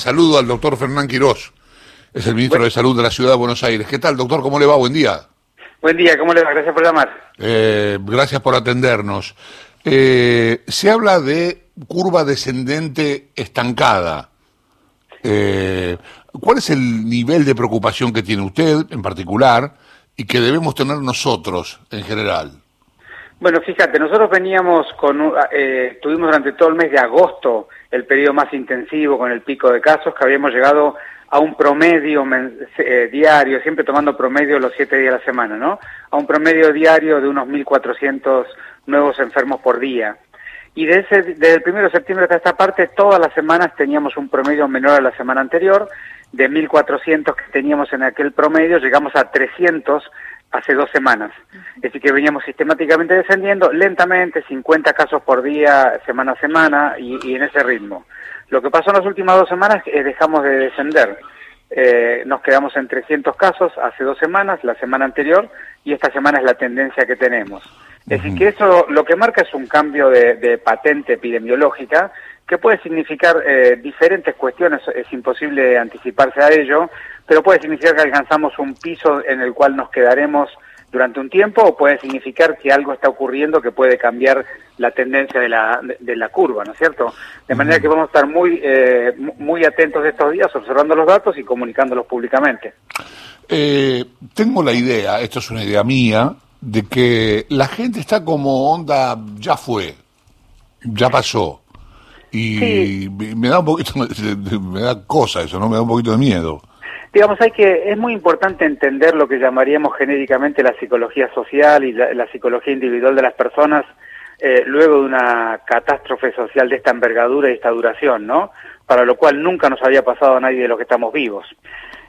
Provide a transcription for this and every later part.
Saludo al doctor Fernán Quirós, es el ministro de Salud de la Ciudad de Buenos Aires. ¿Qué tal, doctor? ¿Cómo le va? Buen día. Buen día, ¿cómo le va? Gracias por llamar. Eh, gracias por atendernos. Eh, se habla de curva descendente estancada. Eh, ¿Cuál es el nivel de preocupación que tiene usted en particular y que debemos tener nosotros en general? Bueno, fíjate, nosotros veníamos con, eh, tuvimos durante todo el mes de agosto el periodo más intensivo con el pico de casos, que habíamos llegado a un promedio eh, diario, siempre tomando promedio los siete días de la semana, ¿no? A un promedio diario de unos 1.400 nuevos enfermos por día. Y desde, desde el primero de septiembre hasta esta parte, todas las semanas teníamos un promedio menor a la semana anterior. De 1.400 que teníamos en aquel promedio, llegamos a 300 hace dos semanas. Es decir, que veníamos sistemáticamente descendiendo, lentamente, 50 casos por día, semana a semana, y, en ese ritmo. Lo que pasó en las últimas dos semanas es dejamos de descender. Eh, nos quedamos en 300 casos hace dos semanas, la semana anterior, y esta semana es la tendencia que tenemos. Es decir, que eso lo que marca es un cambio de patente epidemiológica que puede significar eh, diferentes cuestiones, es imposible anticiparse a ello, pero puede significar que alcanzamos un piso en el cual nos quedaremos durante un tiempo o puede significar que algo está ocurriendo que puede cambiar la tendencia de la, de, la curva, ¿no es cierto? De manera que vamos a estar muy, eh, muy atentos estos días, observando los datos y comunicándolos públicamente. Eh, tengo la idea, esto es una idea mía, de que la gente está como onda, ya fue, ya pasó. Y me da un poquito, me da cosa eso, ¿no? Me da un poquito de miedo. Digamos, hay que, es muy importante entender lo que llamaríamos genéricamente la psicología social y la, psicología individual de las personas eh, luego de una catástrofe social de esta envergadura y esta duración, ¿no? Para lo cual nunca nos había pasado a nadie de los que estamos vivos.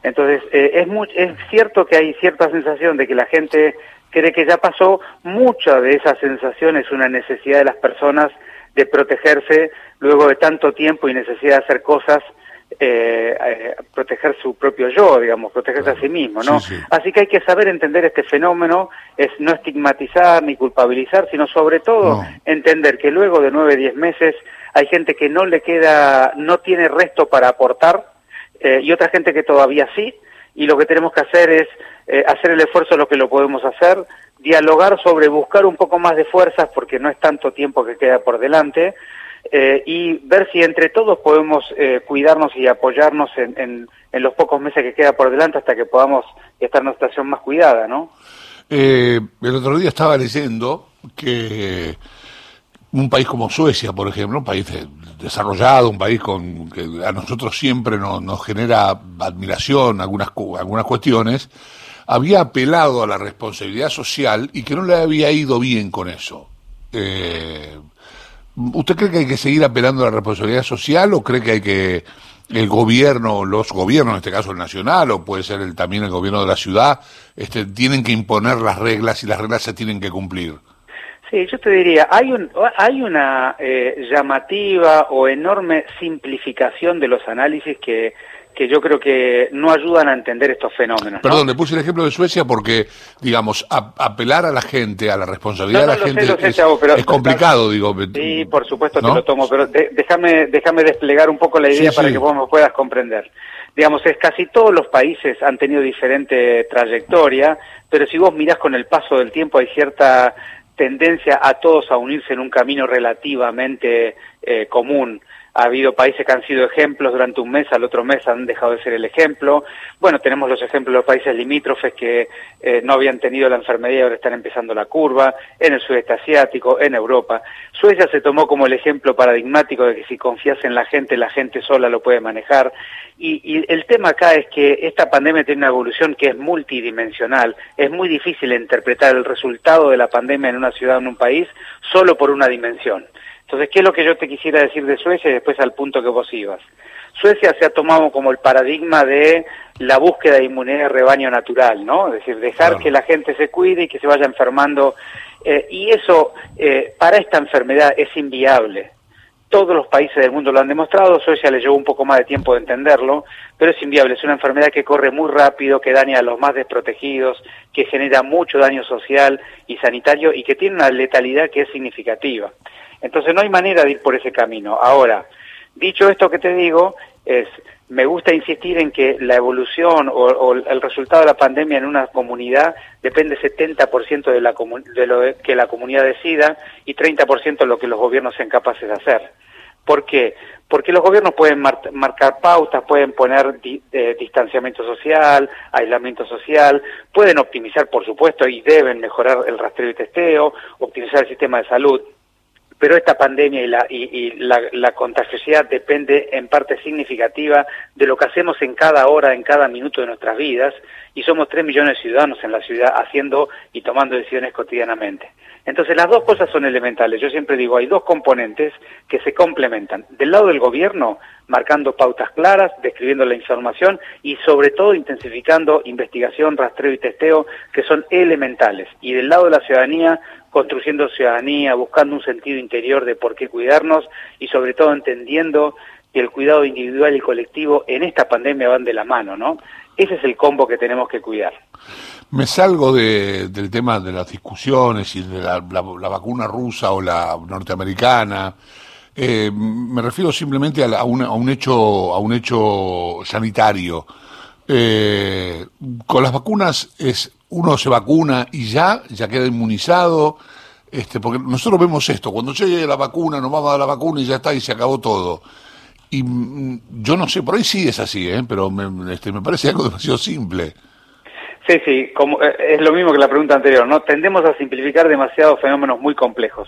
Entonces, eh, es, muy, es cierto que hay cierta sensación de que la gente cree que ya pasó, mucha de esa sensación es una necesidad de las personas de protegerse luego de tanto tiempo y necesidad de hacer cosas, eh, eh, proteger su propio yo, digamos, protegerse a sí mismo, ¿no? Así que hay que saber entender este fenómeno, es no estigmatizar ni culpabilizar, sino sobre todo entender que luego de nueve, diez meses hay gente que no le queda, no tiene resto para aportar eh, y otra gente que todavía sí, y lo que tenemos que hacer es hacer el esfuerzo lo que lo podemos hacer, dialogar sobre buscar un poco más de fuerzas porque no es tanto tiempo que queda por delante eh, y ver si entre todos podemos eh, cuidarnos y apoyarnos en, en, los pocos meses que queda por delante hasta que podamos estar en una situación más cuidada, ¿no? Eh, el otro día estaba leyendo que un país como Suecia, por ejemplo, un país desarrollado, un país con que a nosotros siempre nos, genera admiración algunas algunas cuestiones, había apelado a la responsabilidad social y que no le había ido bien con eso. Eh, ¿Usted cree que hay que seguir apelando a la responsabilidad social o cree que hay que el gobierno, los gobiernos, en este caso el nacional o puede ser el, también el gobierno de la ciudad, este, tienen que imponer las reglas y las reglas se tienen que cumplir? Sí, yo te diría, hay, un, hay una eh, llamativa o enorme simplificación de los análisis que que yo creo que no ayudan a entender estos fenómenos. Perdón, le puse el ejemplo de Suecia porque, digamos, apelar a la gente, a la responsabilidad de la gente es, complicado, digo. Sí, por supuesto te lo tomo, pero déjame, déjame desplegar un poco la idea para que vos me puedas comprender. Digamos, es casi todos los países han tenido diferente trayectoria, pero si vos mirás con el paso del tiempo hay cierta tendencia a todos a unirse en un camino relativamente eh, común. Ha habido países que han sido ejemplos durante un mes, al otro mes han dejado de ser el ejemplo. Bueno, tenemos los ejemplos de los países limítrofes que eh, no habían tenido la enfermedad y ahora están empezando la curva, en el sudeste asiático, en Europa. Suecia se tomó como el ejemplo paradigmático de que si confías en la gente, la gente sola lo puede manejar. Y, y el tema acá es que esta pandemia tiene una evolución que es multidimensional. Es muy difícil interpretar el resultado de la pandemia en una ciudad o en un país solo por una dimensión. Entonces, ¿qué es lo que yo te quisiera decir de Suecia y después al punto que vos ibas? Suecia se ha tomado como el paradigma de la búsqueda de inmunidad de rebaño natural, ¿no? Es decir, dejar que la gente se cuide y que se vaya enfermando. Eh, y eso, eh, para esta enfermedad, es inviable. Todos los países del mundo lo han demostrado, Suecia le llevó un poco más de tiempo de entenderlo, pero es inviable, es una enfermedad que corre muy rápido, que daña a los más desprotegidos, que genera mucho daño social y sanitario y que tiene una letalidad que es significativa. Entonces no hay manera de ir por ese camino. Ahora, dicho esto que te digo, es, me gusta insistir en que la evolución o, el resultado de la pandemia en una comunidad depende 70% de, la, de lo que la comunidad decida y 30% de lo que los gobiernos sean capaces de hacer. ¿Por qué? Porque los gobiernos pueden marcar pautas, pueden poner eh, distanciamiento social, aislamiento social, pueden optimizar, por supuesto, y deben mejorar el rastreo y testeo, optimizar el sistema de salud, pero esta pandemia y la, y, la, contagiosidad depende en parte significativa de lo que hacemos en cada hora, en cada minuto de nuestras vidas, y somos tres millones de ciudadanos en la ciudad haciendo y tomando decisiones cotidianamente. Entonces las dos cosas son elementales. Yo siempre digo, hay dos componentes que se complementan. Del lado del gobierno, marcando pautas claras, describiendo la información y sobre todo intensificando investigación, rastreo y testeo, que son elementales. Y del lado de la ciudadanía, construyendo ciudadanía, buscando un sentido interior de por qué cuidarnos y sobre todo entendiendo que el cuidado individual y colectivo en esta pandemia van de la mano, ¿no? Ese es el combo que tenemos que cuidar. Me salgo del tema de las discusiones y de la, vacuna rusa o la norteamericana. Eh, me refiero simplemente a, un hecho a un hecho sanitario. Eh, con las vacunas es uno se vacuna y ya, ya queda inmunizado, este, porque nosotros vemos esto, cuando llegue la vacuna, nos vamos a dar la vacuna y ya está, y se acabó todo. Y mm, yo no sé, por ahí sí es así, ¿eh? pero me, este, me parece algo demasiado simple. Sí, sí, como, eh, es lo mismo que la pregunta anterior, ¿no? Tendemos a simplificar demasiados fenómenos muy complejos.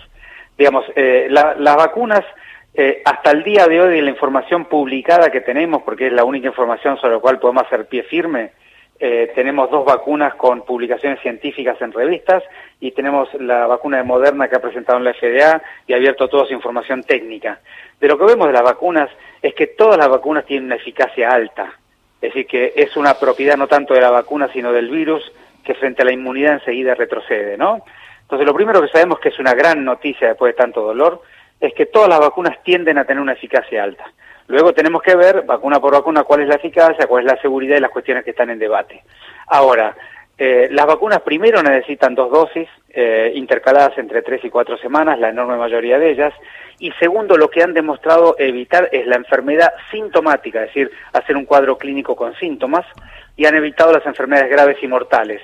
Digamos, eh, las vacunas, eh, hasta el día de hoy, la información publicada que tenemos, porque es la única información sobre la cual podemos hacer pie firme, eh, tenemos dos vacunas con publicaciones científicas en revistas y tenemos la vacuna de Moderna que ha presentado en la FDA y ha abierto toda su información técnica. De lo que vemos de las vacunas es que todas las vacunas tienen una eficacia alta, es decir, que es una propiedad no tanto de la vacuna sino del virus que frente a la inmunidad enseguida retrocede, ¿no? Entonces lo primero que sabemos que es una gran noticia después de tanto dolor es que todas las vacunas tienden a tener una eficacia alta. Luego tenemos que ver, vacuna por vacuna, cuál es la eficacia, cuál es la seguridad y las cuestiones que están en debate. Ahora, eh, las vacunas primero necesitan dos dosis eh, intercaladas entre tres y cuatro semanas, la enorme mayoría de ellas, y segundo, lo que han demostrado evitar es la enfermedad sintomática, es decir, hacer un cuadro clínico con síntomas, y han evitado las enfermedades graves y mortales.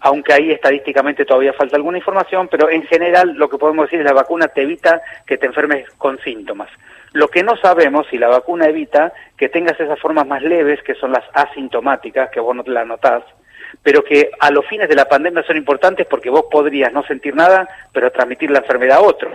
Aunque ahí estadísticamente todavía falta alguna información, pero en general lo que podemos decir es la vacuna te evita que te enfermes con síntomas. Lo que no sabemos si la vacuna evita que tengas esas formas más leves, que son las asintomáticas, que vos no te las notás, pero que a los fines de la pandemia son importantes porque vos podrías no sentir nada, pero transmitir la enfermedad a otro.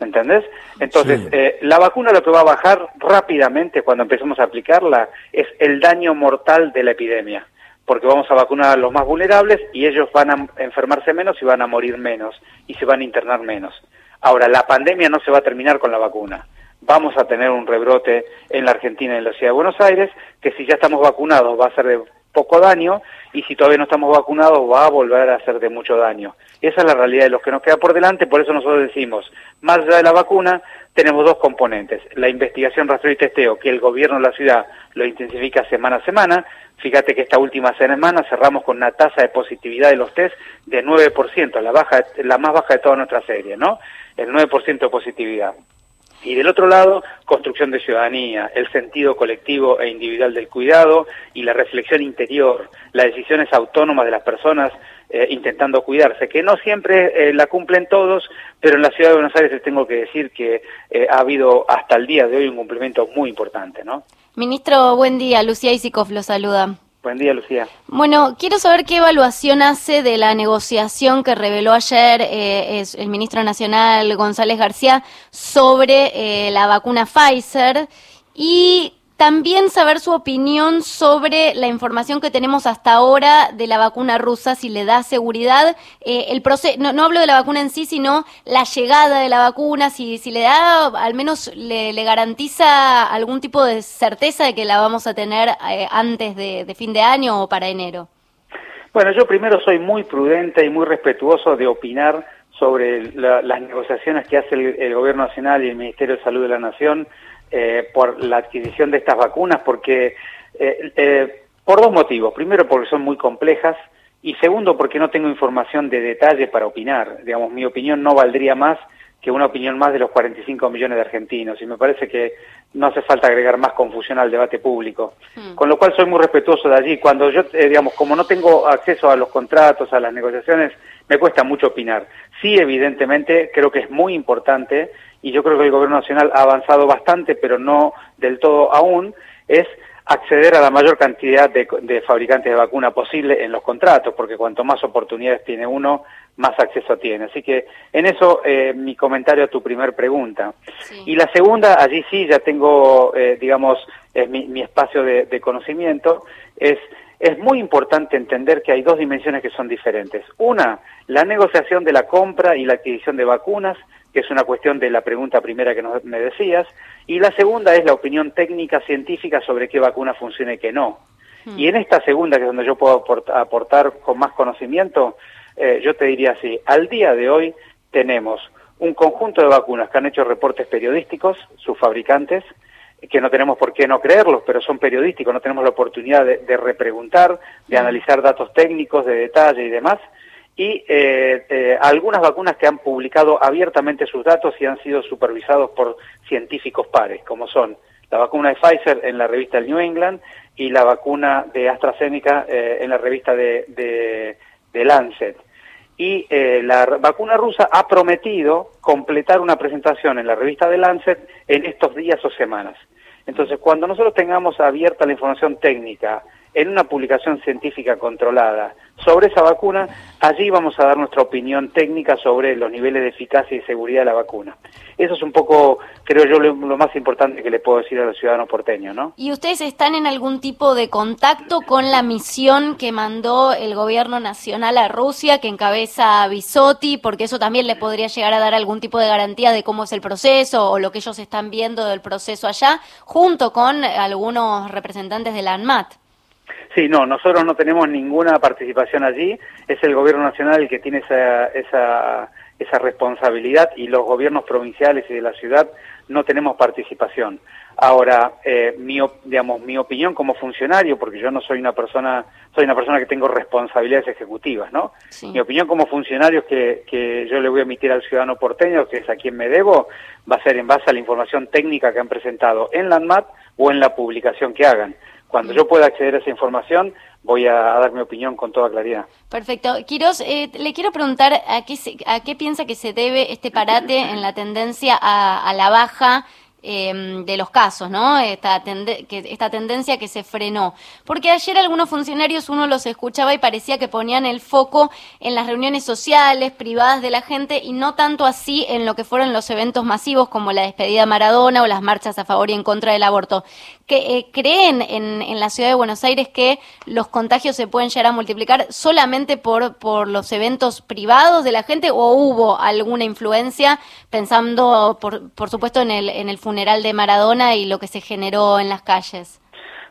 ¿Entendés? Entonces, eh, la vacuna lo que va a bajar rápidamente cuando empecemos a aplicarla es el daño mortal de la epidemia, porque vamos a vacunar a los más vulnerables y ellos van a enfermarse menos y van a morir menos y se van a internar menos. Ahora, la pandemia no se va a terminar con la vacuna vamos a tener un rebrote en la Argentina y en la Ciudad de Buenos Aires, que si ya estamos vacunados va a ser de poco daño y si todavía no estamos vacunados va a volver a hacer de mucho daño. Esa es la realidad de los que nos queda por delante, por eso nosotros decimos, más allá de la vacuna, tenemos dos componentes, la investigación, rastreo y testeo, que el gobierno de la ciudad lo intensifica semana a semana, fíjate que esta última semana cerramos con una tasa de positividad de los test de 9%, la, baja, la más baja de toda nuestra serie, ¿no? El 9% de positividad. Y del otro lado, construcción de ciudadanía, el sentido colectivo e individual del cuidado y la reflexión interior, las decisiones autónomas de las personas eh, intentando cuidarse, que no siempre eh, la cumplen todos, pero en la ciudad de Buenos Aires les tengo que decir que eh, ha habido hasta el día de hoy un cumplimiento muy importante, ¿no? Ministro, buen día. Lucía Isikoff lo saluda. Buen día, Lucía. Bueno, quiero saber qué evaluación hace de la negociación que reveló ayer eh, el ministro nacional González García sobre eh, la vacuna Pfizer y también saber su opinión sobre la información que tenemos hasta ahora de la vacuna rusa, si le da seguridad, eh, el proceso, no, hablo de la vacuna en sí, sino la llegada de la vacuna, si, si le da, al menos le, garantiza algún tipo de certeza de que la vamos a tener eh, antes de, fin de año o para enero. Bueno, yo primero soy muy prudente y muy respetuoso de opinar sobre las negociaciones que hace el Gobierno Nacional y el Ministerio de Salud de la Nación eh, por la adquisición de estas vacunas, porque eh, eh, por dos motivos. Primero, porque son muy complejas y segundo, porque no tengo información de detalle para opinar. Digamos, mi opinión no valdría más que una opinión más de los 45 millones de argentinos y me parece que no hace falta agregar más confusión al debate público. Hmm. Con lo cual soy muy respetuoso de allí. Cuando yo, eh, digamos, como no tengo acceso a los contratos, a las negociaciones, me cuesta mucho opinar. Sí, evidentemente, creo que es muy importante y yo creo que el Gobierno Nacional ha avanzado bastante, pero no del todo aún, es acceder a la mayor cantidad de, fabricantes de vacuna posible en los contratos, porque cuanto más oportunidades tiene uno, más acceso tiene. Así que en eso eh, mi comentario a tu primer pregunta. Y la segunda, allí sí ya tengo, eh, digamos, mi, espacio de, conocimiento, es es muy importante entender que hay dos dimensiones que son diferentes. Una, la negociación de la compra y la adquisición de vacunas, que es una cuestión de la pregunta primera que me decías, y la segunda es la opinión técnica científica sobre qué vacuna funciona y qué no. Hmm. Y en esta segunda, que es donde yo puedo aportar con más conocimiento, eh, yo te diría así, al día de hoy tenemos un conjunto de vacunas que han hecho reportes periodísticos, sus fabricantes, que no tenemos por qué no creerlos, pero son periodísticos, no tenemos la oportunidad de, de repreguntar, de hmm. analizar datos técnicos, de detalle y demás, y eh, eh, algunas vacunas que han publicado abiertamente sus datos y han sido supervisados por científicos pares, como son la vacuna de Pfizer en la revista New England y la vacuna de AstraZeneca eh, en la revista de, de, Lancet. Y la vacuna rusa ha prometido completar una presentación en la revista de Lancet en estos días o semanas. Entonces, cuando nosotros tengamos abierta la información técnica en una publicación científica controlada sobre esa vacuna, allí vamos a dar nuestra opinión técnica sobre los niveles de eficacia y seguridad de la vacuna. Eso es un poco, creo yo, lo, más importante que le puedo decir a los ciudadanos porteños, ¿no? ¿Y ustedes están en algún tipo de contacto con la misión que mandó el gobierno nacional a Rusia, que encabeza Bisotti, porque eso también le podría llegar a dar algún tipo de garantía de cómo es el proceso o lo que ellos están viendo del proceso allá, junto con algunos representantes de la ANMAT? Sí, no, nosotros no tenemos ninguna participación allí, es el gobierno nacional el que tiene esa, esa, esa responsabilidad y los gobiernos provinciales y de la ciudad no tenemos participación. Ahora, eh, mi, digamos, mi opinión como funcionario, porque yo no soy una persona, soy una persona que tengo responsabilidades ejecutivas, ¿no? Mi opinión como funcionario que, que yo le voy a emitir al ciudadano porteño, que es a quien me debo, va a ser en base a la información técnica que han presentado en la ANMAT o en la publicación que hagan. Cuando yo pueda acceder a esa información, voy a dar mi opinión con toda claridad. Perfecto. Quiroz, eh, le quiero preguntar a qué, a qué piensa que se debe este parate en la tendencia a, a la baja Em, de los casos, ¿no? Esta, que, esta tendencia que se frenó. Porque ayer algunos funcionarios uno los escuchaba y parecía que ponían el foco en las reuniones sociales, privadas de la gente y no tanto así en lo que fueron los eventos masivos como la despedida Maradona o las marchas a favor y en contra del aborto. Que, eh, ¿Creen en, en, la ciudad de Buenos Aires que los contagios se pueden llegar a multiplicar solamente por, por los eventos privados de la gente o hubo alguna influencia pensando, por, por supuesto, en el, en el de Maradona y lo que se generó en las calles?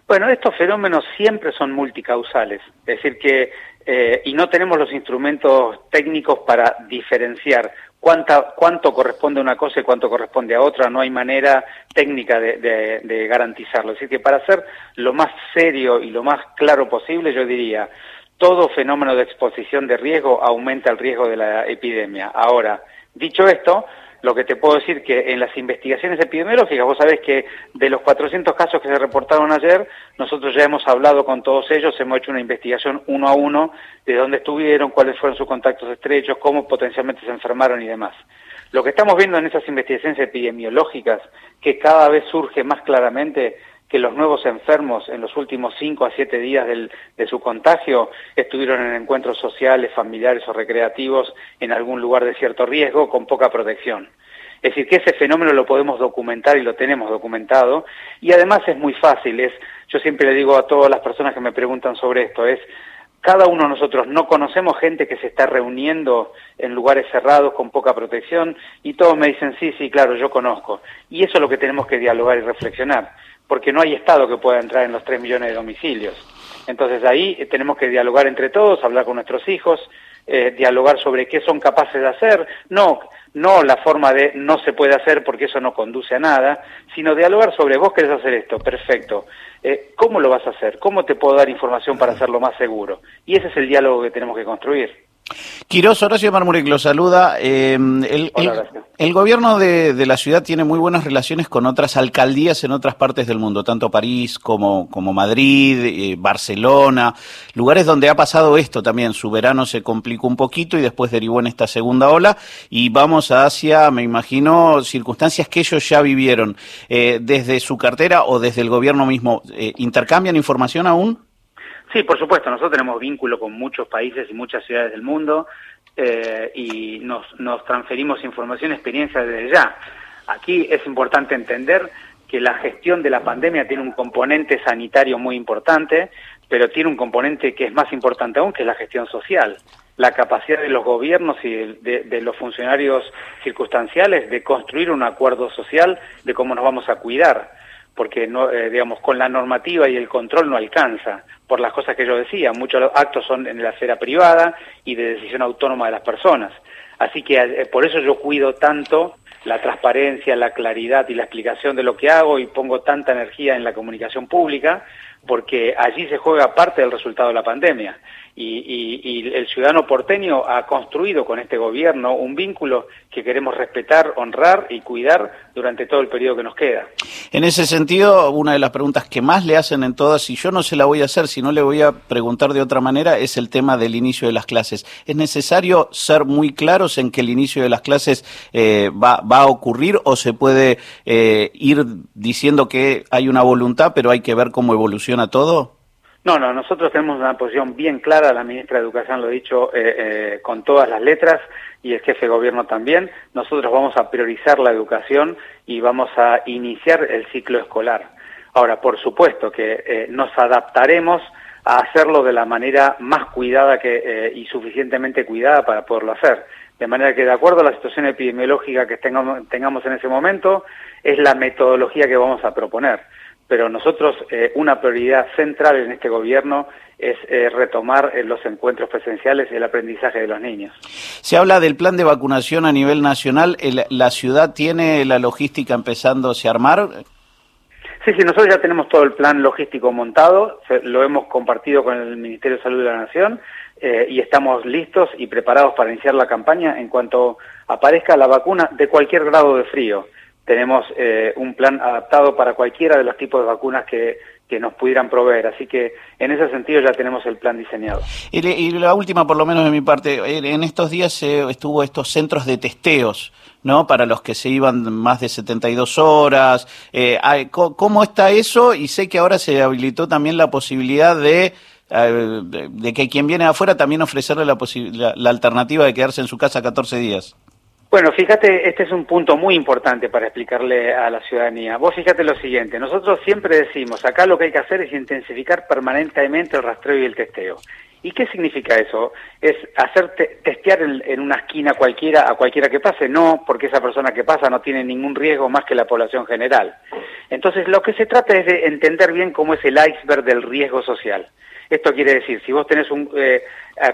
Bueno, estos fenómenos siempre son multicausales, es decir, que eh, y no tenemos los instrumentos técnicos para diferenciar cuánta, cuánto corresponde a una cosa y cuánto corresponde a otra, no hay manera técnica de, de garantizarlo. Es decir, que para ser lo más serio y lo más claro posible, yo diría, todo fenómeno de exposición de riesgo aumenta el riesgo de la epidemia. Ahora, dicho esto, lo que te puedo decir que en las investigaciones epidemiológicas, vos sabés que de los 400 casos que se reportaron ayer, nosotros ya hemos hablado con todos ellos, hemos hecho una investigación uno a uno de dónde estuvieron, cuáles fueron sus contactos estrechos, cómo potencialmente se enfermaron y demás. Lo que estamos viendo en esas investigaciones epidemiológicas, que cada vez surge más claramente, que los nuevos enfermos en los últimos cinco a siete días de su contagio estuvieron en encuentros sociales, familiares o recreativos en algún lugar de cierto riesgo con poca protección. Es decir, que ese fenómeno lo podemos documentar y lo tenemos documentado y además es muy fácil, es, yo siempre le digo a todas las personas que me preguntan sobre esto, es cada uno de nosotros no conocemos gente que se está reuniendo en lugares cerrados con poca protección y todos me dicen sí, sí, claro, yo conozco. Y eso es lo que tenemos que dialogar y reflexionar porque no hay Estado que pueda entrar en los 3 millones de domicilios. Entonces ahí eh, tenemos que dialogar entre todos, hablar con nuestros hijos, eh, dialogar sobre qué son capaces de hacer, no, no la forma de no se puede hacer porque eso no conduce a nada, sino dialogar sobre vos querés hacer esto, perfecto, eh, ¿cómo lo vas a hacer? ¿Cómo te puedo dar información para hacerlo más seguro? Y ese es el diálogo que tenemos que construir. Quirós, Horacio Marmurek lo saluda. Eh, el, gobierno de, la ciudad tiene muy buenas relaciones con otras alcaldías en otras partes del mundo, tanto París como, como Madrid, eh, Barcelona, lugares donde ha pasado esto también. Su verano se complicó un poquito y después derivó en esta segunda ola y vamos hacia, me imagino, circunstancias que ellos ya vivieron. Eh, desde su cartera o desde el gobierno mismo, ¿intercambian información aún? Sí, por supuesto, nosotros tenemos vínculo con muchos países y muchas ciudades del mundo eh, y nos, nos transferimos información y experiencia desde ya. Aquí es importante entender que la gestión de la pandemia tiene un componente sanitario muy importante, pero tiene un componente que es más importante aún, que es la gestión social. La capacidad de los gobiernos y de, los funcionarios circunstanciales de construir un acuerdo social de cómo nos vamos a cuidar porque no, eh, digamos con la normativa y el control no alcanza por las cosas que yo decía. Muchos actos son en la esfera privada y de decisión autónoma de las personas. Así que eh, por eso yo cuido tanto la transparencia la claridad y la explicación de lo que hago y pongo tanta energía en la comunicación pública porque allí se juega parte del resultado de la pandemia y, el ciudadano porteño ha construido con este gobierno un vínculo que queremos respetar, honrar y cuidar durante todo el periodo que nos queda. En ese sentido, una de las preguntas que más le hacen en todas, y yo no se la voy a hacer, si no le voy a preguntar de otra manera, es el tema del inicio de las clases. ¿Es necesario ser muy claros en que el inicio de las clases eh, va, a ocurrir o se puede eh, ir diciendo que hay una voluntad, pero hay que ver cómo evoluciona todo? No, no, nosotros tenemos una posición bien clara, la ministra de Educación lo ha dicho eh, eh, con todas las letras y el jefe de gobierno también. Nosotros vamos a priorizar la educación y vamos a iniciar el ciclo escolar. Ahora, por supuesto que eh, nos adaptaremos a hacerlo de la manera más cuidada que, y suficientemente cuidada para poderlo hacer. De manera que, de acuerdo a la situación epidemiológica que tengamos, tengamos en ese momento, es la metodología que vamos a proponer pero nosotros eh, una prioridad central en este gobierno es eh, retomar eh, los encuentros presenciales y el aprendizaje de los niños. Se habla del plan de vacunación a nivel nacional. ¿La ciudad tiene la logística empezando a armar? Sí, sí, nosotros ya tenemos todo el plan logístico montado, lo hemos compartido con el Ministerio de Salud de la Nación y estamos listos y preparados para iniciar la campaña en cuanto aparezca la vacuna de cualquier grado de frío tenemos eh, un plan adaptado para cualquiera de los tipos de vacunas que, que nos pudieran proveer. Así que en ese sentido ya tenemos el plan diseñado. Y, la última, por lo menos de mi parte, en estos días estuvo estos centros de testeos. ¿no? Para los que se iban más de 72 horas. Eh, ¿Cómo está eso? Y sé que ahora se habilitó también la posibilidad de, eh, de, que quien viene afuera también ofrecerle la, la, la alternativa de quedarse en su casa 14 días. Bueno, fíjate, este es un punto muy importante para explicarle a la ciudadanía. Vos fíjate lo siguiente, nosotros siempre decimos, acá lo que hay que hacer es intensificar permanentemente el rastreo y el testeo. ¿Y qué significa eso? ¿Es hacer testear en, una esquina cualquiera a cualquiera que pase? No, porque esa persona que pasa no tiene ningún riesgo más que la población general. Entonces, lo que se trata es de entender bien cómo es el iceberg del riesgo social. Esto quiere decir, si vos tenés un, eh,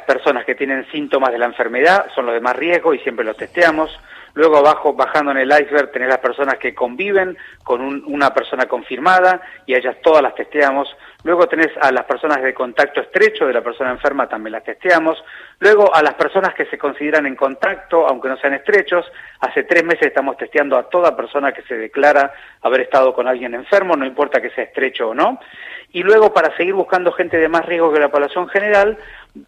personas que tienen síntomas de la enfermedad, son los de más riesgo y siempre los testeamos. Luego abajo, bajando en el iceberg, tenés las personas que conviven con una persona confirmada y a ellas todas las testeamos. Luego tenés a las personas de contacto estrecho de la persona enferma, también las testeamos. Luego a las personas que se consideran en contacto, aunque no sean estrechos. Hace tres meses estamos testeando a toda persona que se declara haber estado con alguien enfermo, no importa que sea estrecho o no. Y luego para seguir buscando gente de más riesgo que la población general,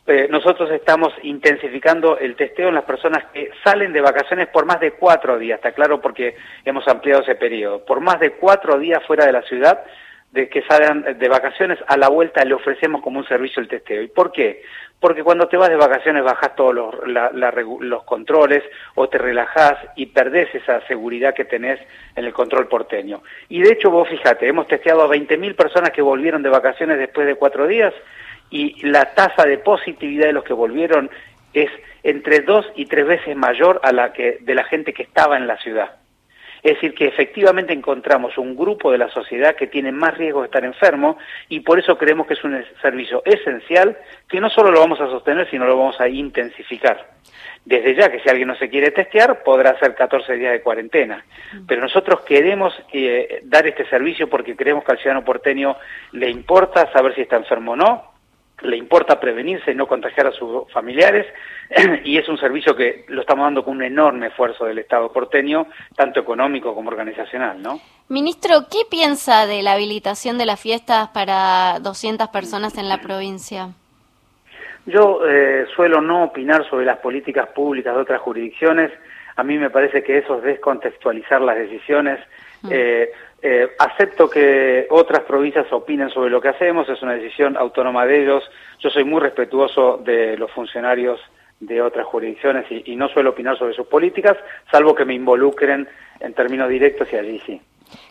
eh, nosotros estamos intensificando el testeo en las personas que salen de vacaciones por más de cuatro días, está claro porque hemos ampliado ese periodo, por más de cuatro días fuera de la ciudad, de que salgan de vacaciones, a la vuelta le ofrecemos como un servicio el testeo. ¿Y por qué? Porque cuando te vas de vacaciones bajas todos los, los controles o te relajás y perdés esa seguridad que tenés en el control porteño. Y de hecho vos fíjate, hemos testeado a 20.000 personas que volvieron de vacaciones después de cuatro días y la tasa de positividad de los que volvieron es entre dos y tres veces mayor a la que de la gente que estaba en la ciudad. Es decir, que efectivamente encontramos un grupo de la sociedad que tiene más riesgo de estar enfermo y por eso creemos que es un servicio esencial que no solo lo vamos a sostener, sino lo vamos a intensificar. Desde ya que si alguien no se quiere testear, podrá hacer 14 días de cuarentena. Pero nosotros queremos eh, dar este servicio porque creemos que al ciudadano porteño le importa saber si está enfermo o no, le importa prevenirse y no contagiar a sus familiares y es un servicio que lo estamos dando con un enorme esfuerzo del Estado porteño, tanto económico como organizacional, ¿no? Ministro, ¿qué piensa de la habilitación de las fiestas para 200 personas en la provincia? Yo eh, suelo no opinar sobre las políticas públicas de otras jurisdicciones. A mí me parece que eso es descontextualizar las decisiones. Mm. Eh, eh, acepto que otras provincias opinen sobre lo que hacemos, es una decisión autónoma de ellos. Yo soy muy respetuoso de los funcionarios de otras jurisdicciones y, no suelo opinar sobre sus políticas, salvo que me involucren en términos directos y allí sí.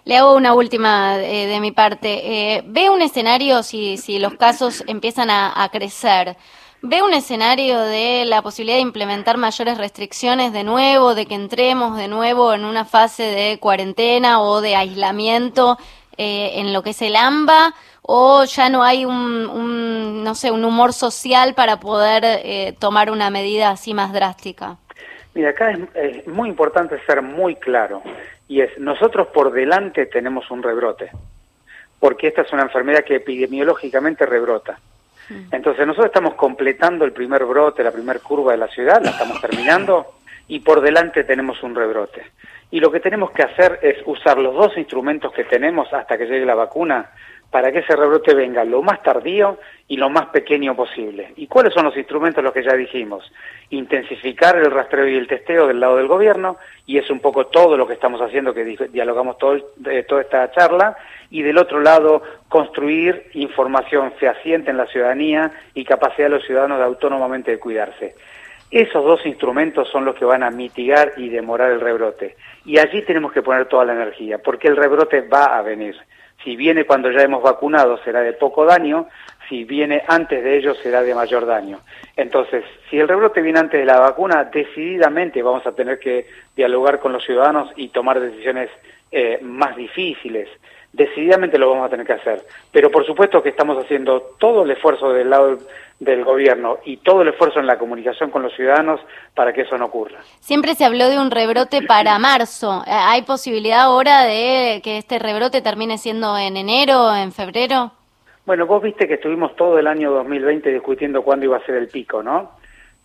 Le hago una última eh, de mi parte. Eh, ¿Ve un escenario, si, si los casos empiezan a, a crecer, ¿Ve un escenario de la posibilidad de implementar mayores restricciones de nuevo, de que entremos de nuevo en una fase de cuarentena o de aislamiento eh, en lo que es el AMBA? ¿O ya no hay un, no sé, un humor social para poder eh, tomar una medida así más drástica? Mira, acá es, muy importante ser muy claro. Y es, nosotros por delante tenemos un rebrote. Porque esta es una enfermedad que epidemiológicamente rebrota. Entonces nosotros estamos completando el primer brote, la primera curva de la ciudad, la estamos terminando y por delante tenemos un rebrote. Y lo que tenemos que hacer es usar los dos instrumentos que tenemos hasta que llegue la vacuna para que ese rebrote venga lo más tardío y lo más pequeño posible. ¿Y cuáles son los instrumentos? Los que ya dijimos. Intensificar el rastreo y el testeo del lado del gobierno, y es un poco todo lo que estamos haciendo, que dialogamos todo, toda esta charla, y del otro lado, construir información fehaciente en la ciudadanía y capacidad de los ciudadanos de autónomamente de cuidarse. Esos dos instrumentos son los que van a mitigar y demorar el rebrote. Y allí tenemos que poner toda la energía, porque el rebrote va a venir. Si viene cuando ya hemos vacunado será de poco daño, si viene antes de ello será de mayor daño. Entonces, si el rebrote viene antes de la vacuna, decididamente vamos a tener que dialogar con los ciudadanos y tomar decisiones eh, más difíciles. Decididamente lo vamos a tener que hacer. Pero por supuesto que estamos haciendo todo el esfuerzo del lado del gobierno y todo el esfuerzo en la comunicación con los ciudadanos para que eso no ocurra. Siempre se habló de un rebrote para marzo. Eh, ¿Hay posibilidad ahora de que este rebrote termine siendo en enero, en febrero? Bueno, vos viste que estuvimos todo el año 2020 discutiendo cuándo iba a ser el pico, ¿no?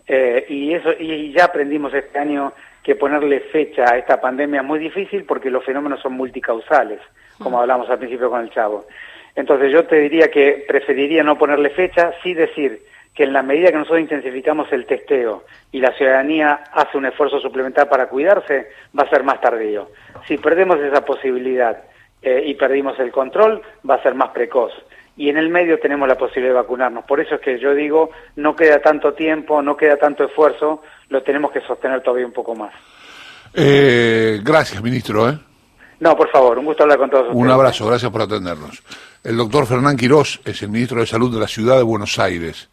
Eh, y eso y ya aprendimos este año que ponerle fecha a esta pandemia es muy difícil porque los fenómenos son multicausales, como mm. hablamos al principio con el chavo. Entonces yo te diría que preferiría no ponerle fecha, sí decir que en la medida que nosotros intensificamos el testeo y la ciudadanía hace un esfuerzo suplementar para cuidarse, va a ser más tardío. Si perdemos esa posibilidad eh, y perdimos el control, va a ser más precoz. Y en el medio tenemos la posibilidad de vacunarnos. Por eso es que yo digo, no queda tanto tiempo, no queda tanto esfuerzo, lo tenemos que sostener todavía un poco más. Eh, gracias, ministro. ¿eh? No, por favor, un gusto hablar con todos ustedes. Un abrazo, gracias por atendernos. El doctor Fernán Quirós es el ministro de Salud de la Ciudad de Buenos Aires.